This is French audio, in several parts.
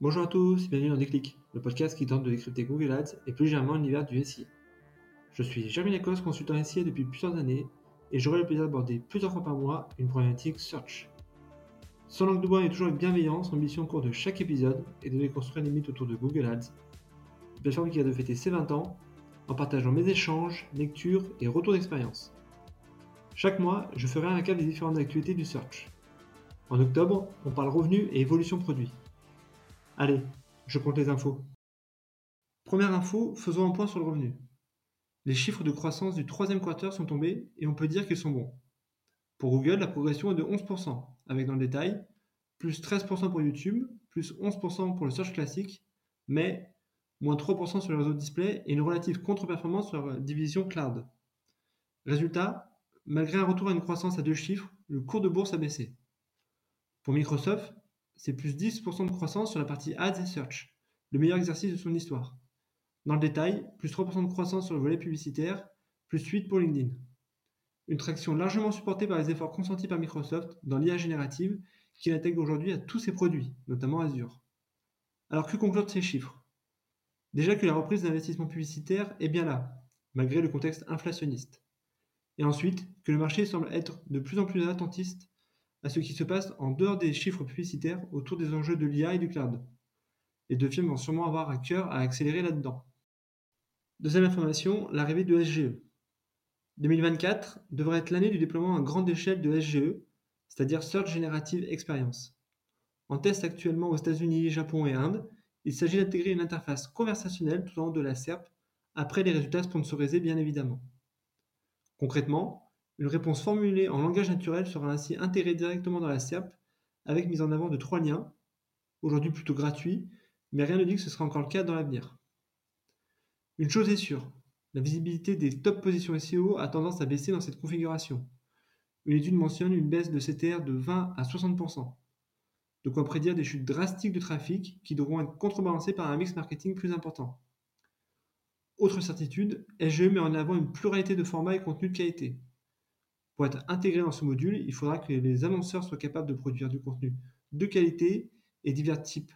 Bonjour à tous, bienvenue dans Déclic, le podcast qui tente de décrypter Google Ads et plus généralement l'univers du SI. Je suis Jeremy Lacoste, consultant SI depuis plusieurs années et j'aurai le plaisir d'aborder plusieurs fois par mois une problématique search. Sans langue de bois et toujours avec bienveillance, l'ambition au cours de chaque épisode est de déconstruire les mythes autour de Google Ads, une plateforme qui a de fêter ses 20 ans en partageant mes échanges, lectures et retours d'expérience. Chaque mois, je ferai un cas des différentes activités du search. En octobre, on parle revenus et évolution produit. Allez, je compte les infos. Première info, faisons un point sur le revenu. Les chiffres de croissance du troisième quarter sont tombés et on peut dire qu'ils sont bons. Pour Google, la progression est de 11%, avec dans le détail, plus 13% pour YouTube, plus 11% pour le search classique, mais moins 3% sur les réseaux display et une relative contre-performance sur la division cloud. Résultat, malgré un retour à une croissance à deux chiffres, le cours de bourse a baissé. Pour Microsoft, c'est plus 10% de croissance sur la partie Ads et Search, le meilleur exercice de son histoire. Dans le détail, plus 3% de croissance sur le volet publicitaire, plus 8 pour LinkedIn. Une traction largement supportée par les efforts consentis par Microsoft dans l'IA générative qui l'intègre aujourd'hui à tous ses produits, notamment Azure. Alors que conclure de ces chiffres? Déjà que la reprise d'investissement publicitaire est bien là, malgré le contexte inflationniste. Et ensuite, que le marché semble être de plus en plus attentiste à ce qui se passe en dehors des chiffres publicitaires autour des enjeux de l'IA et du cloud. Les deux firmes vont sûrement avoir à cœur à accélérer là-dedans. Deuxième information, l'arrivée de SGE. 2024 devrait être l'année du déploiement à grande échelle de SGE, c'est-à-dire Search Generative Experience. En test actuellement aux États-Unis, Japon et Inde, il s'agit d'intégrer une interface conversationnelle tout en haut de la SERP, après les résultats sponsorisés bien évidemment. Concrètement, une réponse formulée en langage naturel sera ainsi intégrée directement dans la SERP avec mise en avant de trois liens, aujourd'hui plutôt gratuits, mais rien ne dit que ce sera encore le cas dans l'avenir. Une chose est sûre, la visibilité des top positions SEO a tendance à baisser dans cette configuration. Une étude mentionne une baisse de CTR de 20 à 60%. De quoi prédire des chutes drastiques de trafic qui devront être contrebalancées par un mix marketing plus important. Autre certitude, SGE met en avant une pluralité de formats et contenus de qualité. Pour être intégré dans ce module, il faudra que les annonceurs soient capables de produire du contenu de qualité et divers types,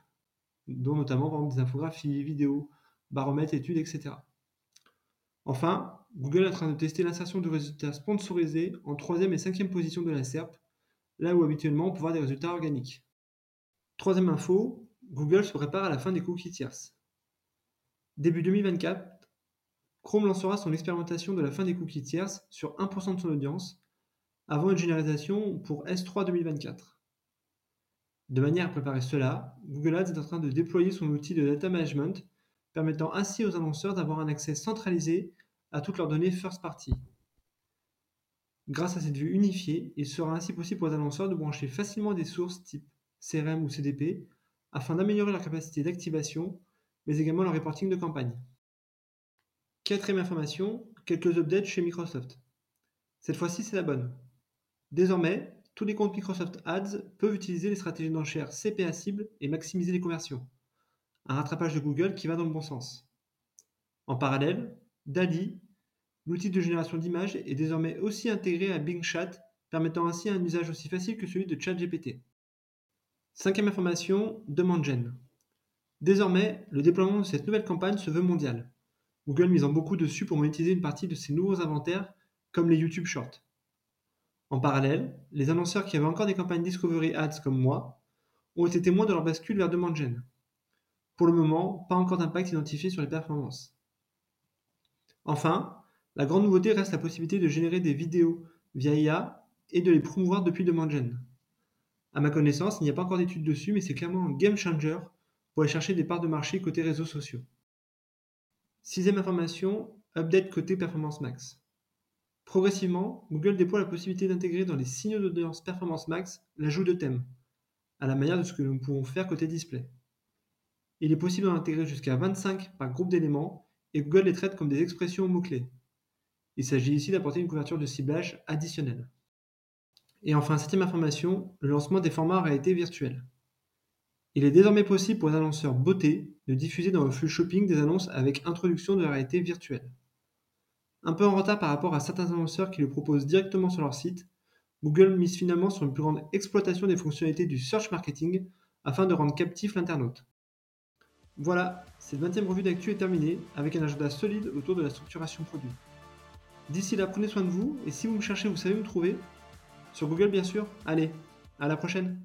dont notamment par des infographies, vidéos, baromètres, études, etc. Enfin, Google est en train de tester l'insertion de résultats sponsorisés en troisième et cinquième position de la SERP, là où habituellement on peut voir des résultats organiques. Troisième info, Google se prépare à la fin des cookies tierces. Début 2024, Chrome lancera son expérimentation de la fin des cookies tierces sur 1% de son audience avant une généralisation pour S3 2024. De manière à préparer cela, Google Ads est en train de déployer son outil de data management, permettant ainsi aux annonceurs d'avoir un accès centralisé à toutes leurs données first party. Grâce à cette vue unifiée, il sera ainsi possible les annonceurs de brancher facilement des sources type CRM ou CDP afin d'améliorer leur capacité d'activation, mais également leur reporting de campagne. Quatrième information, quelques updates chez Microsoft. Cette fois-ci, c'est la bonne. Désormais, tous les comptes Microsoft Ads peuvent utiliser les stratégies d'enchères CPA cible et maximiser les conversions. Un rattrapage de Google qui va dans le bon sens. En parallèle, DALI, l'outil de génération d'images, est désormais aussi intégré à Bing Chat, permettant ainsi un usage aussi facile que celui de ChatGPT. Cinquième information, demande gen. Désormais, le déploiement de cette nouvelle campagne se veut mondial. Google misant beaucoup dessus pour monétiser une partie de ses nouveaux inventaires, comme les YouTube Shorts. En parallèle, les annonceurs qui avaient encore des campagnes Discovery Ads comme moi ont été témoins de leur bascule vers demande gen. Pour le moment, pas encore d'impact identifié sur les performances. Enfin, la grande nouveauté reste la possibilité de générer des vidéos via IA et de les promouvoir depuis demande gen. À ma connaissance, il n'y a pas encore d'études dessus, mais c'est clairement un game changer pour aller chercher des parts de marché côté réseaux sociaux. Sixième information, update côté Performance Max. Progressivement, Google déploie la possibilité d'intégrer dans les signaux d'audience Performance Max l'ajout de thèmes, à la manière de ce que nous pouvons faire côté display. Il est possible d'en intégrer jusqu'à 25 par groupe d'éléments et Google les traite comme des expressions mots-clés. Il s'agit ici d'apporter une couverture de ciblage additionnelle. Et enfin, septième information, le lancement des formats en réalité virtuelle. Il est désormais possible pour les annonceurs beauté de diffuser dans le flux shopping des annonces avec introduction de la réalité virtuelle. Un peu en retard par rapport à certains annonceurs qui le proposent directement sur leur site, Google mise finalement sur une plus grande exploitation des fonctionnalités du search marketing afin de rendre captif l'internaute. Voilà, cette 20e revue d'actu est terminée avec un agenda solide autour de la structuration produit. D'ici là, prenez soin de vous et si vous me cherchez, vous savez me trouver. Sur Google bien sûr. Allez, à la prochaine